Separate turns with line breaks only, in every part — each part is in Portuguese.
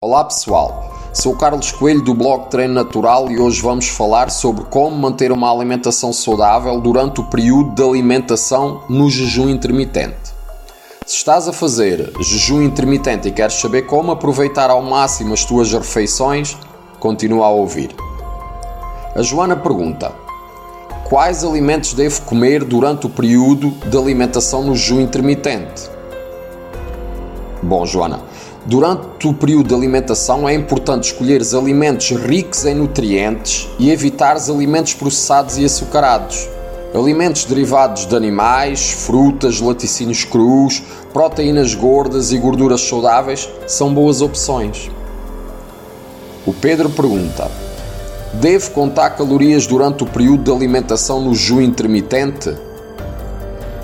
Olá pessoal, sou Carlos Coelho do blog Treino Natural e hoje vamos falar sobre como manter uma alimentação saudável durante o período de alimentação no jejum intermitente. Se estás a fazer jejum intermitente e queres saber como aproveitar ao máximo as tuas refeições, continua a ouvir. A Joana pergunta: Quais alimentos devo comer durante o período de alimentação no jejum intermitente? Bom, Joana, Durante o período de alimentação é importante escolher alimentos ricos em nutrientes e evitar alimentos processados e açucarados. Alimentos derivados de animais, frutas, laticínios crus, proteínas gordas e gorduras saudáveis são boas opções. O Pedro pergunta: Devo contar calorias durante o período de alimentação no jejum intermitente?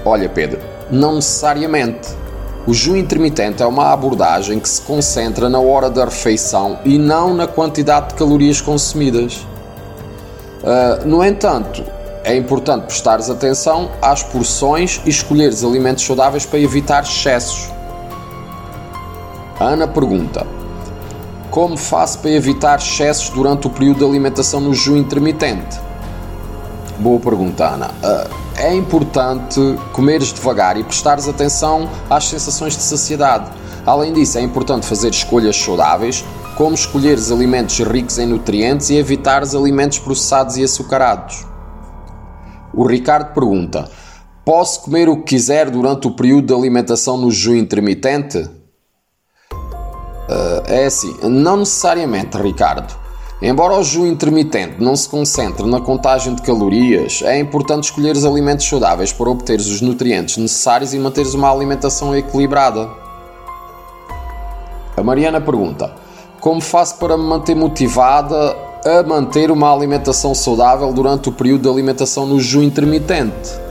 Olha, Pedro, não necessariamente. O jejum intermitente é uma abordagem que se concentra na hora da refeição e não na quantidade de calorias consumidas. Uh, no entanto, é importante prestares atenção às porções e escolheres alimentos saudáveis para evitar excessos. Ana pergunta: Como faço para evitar excessos durante o período de alimentação no jejum intermitente? Boa pergunta, Ana. Uh, é importante comeres devagar e prestares atenção às sensações de saciedade. Além disso, é importante fazer escolhas saudáveis, como escolheres alimentos ricos em nutrientes e evitares alimentos processados e açucarados. O Ricardo pergunta: Posso comer o que quiser durante o período de alimentação no jejum intermitente? Uh, é assim, não necessariamente, Ricardo. Embora o jejum intermitente não se concentre na contagem de calorias, é importante escolher os alimentos saudáveis para obteres os nutrientes necessários e manteres uma alimentação equilibrada. A Mariana pergunta: Como faço para me manter motivada a manter uma alimentação saudável durante o período de alimentação no jejum intermitente?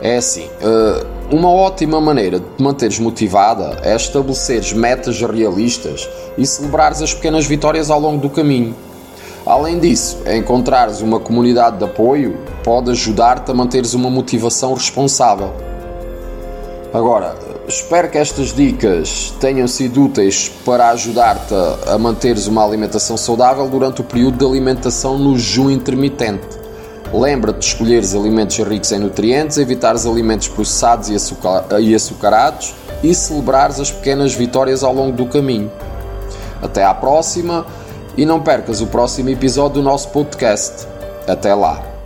É assim. Uh, uma ótima maneira de te manteres motivada é estabeleceres metas realistas e celebrares as pequenas vitórias ao longo do caminho. Além disso, encontrares uma comunidade de apoio pode ajudar-te a manteres uma motivação responsável. Agora, espero que estas dicas tenham sido úteis para ajudar-te a manteres uma alimentação saudável durante o período de alimentação no jejum intermitente. Lembra-te de escolher os alimentos ricos em nutrientes, evitar os alimentos processados e, açucar açucarados e celebrar as pequenas vitórias ao longo do caminho. Até à próxima e não percas o próximo episódio do nosso podcast. Até lá!